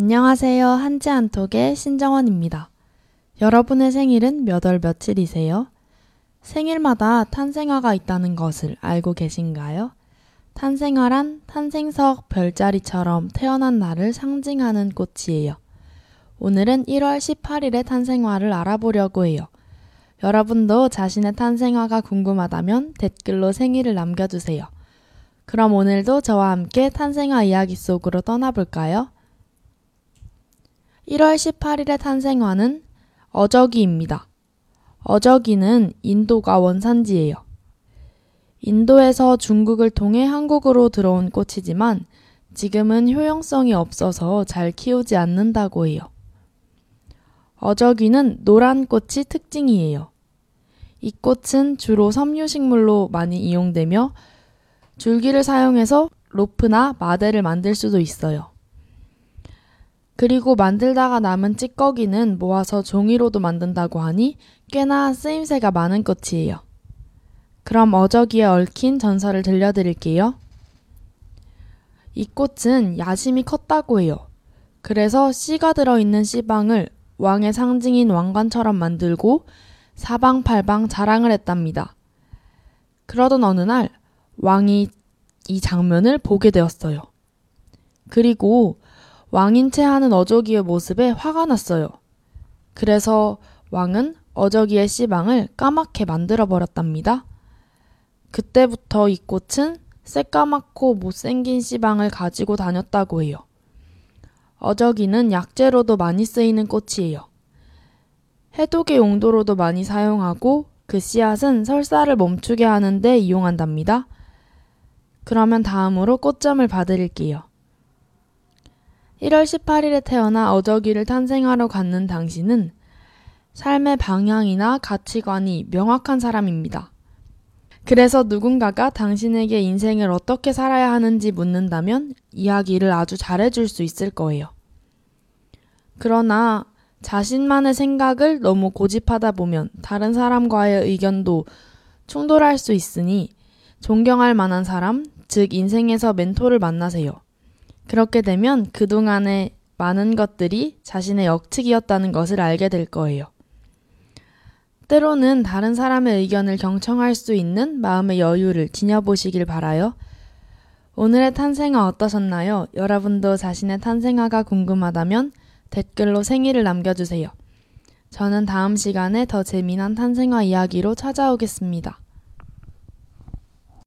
안녕하세요. 한지 한톡의 신정원입니다. 여러분의 생일은 몇 월 며칠이세요? 생일마다 탄생화가 있다는 것을 알고 계신가요? 탄생화란 탄생석 별자리처럼 태어난 날을 상징하는 꽃이에요. 오늘은 1월 18일의 탄생화를 알아보려고 해요. 여러분도 자신의 탄생화가 궁금하다면 댓글로 생일을 남겨주세요. 그럼 오늘도 저와 함께 탄생화 이야기 속으로 떠나볼까요? 1월 18일의 탄생화는 어저기입니다. 어저기는 인도가 원산지예요. 인도에서 중국을 통해 한국으로 들어온 꽃이지만 지금은 효용성이 없어서 잘 키우지 않는다고 해요. 어저귀는 노란 꽃이 특징이에요. 이 꽃은 주로 섬유식물로 많이 이용되며 줄기를 사용해서 로프나 마대를 만들 수도 있어요. 그리고 만들다가 남은 찌꺼기는 모아서 종이로도 만든다고 하니 꽤나 쓰임새가 많은 꽃이에요. 그럼 어저기에 얽힌 전설을 들려드릴게요. 이 꽃은 야심이 컸다고 해요. 그래서 씨가 들어있는 씨방을 왕의 상징인 왕관처럼 만들고 사방팔방 자랑을 했답니다. 그러던 어느 날 왕이 이 장면을 보게 되었어요. 그리고 왕인 채 하는 어저기의 모습에 화가 났어요. 그래서 왕은 어저기의 씨방을 까맣게 만들어 버렸답니다. 그때부터 이 꽃은 새까맣고 못생긴 씨방을 가지고 다녔다고 해요. 어저기는 약재로도 많이 쓰이는 꽃이에요. 해독의 용도로도 많이 사용하고 그 씨앗은 설사를 멈추게 하는데 이용한답니다. 그러면 다음으로 꽃점을 봐드릴게요. 1월 18일에 태어나 어저기를 탄생하러 갔는 당신은 삶의 방향이나 가치관이 명확한 사람입니다. 그래서 누군가가 당신에게 인생을 어떻게 살아야 하는지 묻는다면 이야기를 아주 잘해줄 수 있을 거예요. 그러나 자신만의 생각을 너무 고집하다 보면 다른 사람과의 의견도 충돌할 수 있으니 존경할 만한 사람, 즉 인생에서 멘토를 만나세요. 그렇게 되면 그동안의 많은 것들이 자신의 역측이었다는 것을 알게 될 거예요. 때로는 다른 사람의 의견을 경청할 수 있는 마음의 여유를 지녀보시길 바라요. 오늘의 탄생화 어떠셨나요? 여러분도 자신의 탄생화가 궁금하다면 댓글로 생일을 남겨주세요. 저는 다음 시간에 더 재미난 탄생화 이야기로 찾아오겠습니다.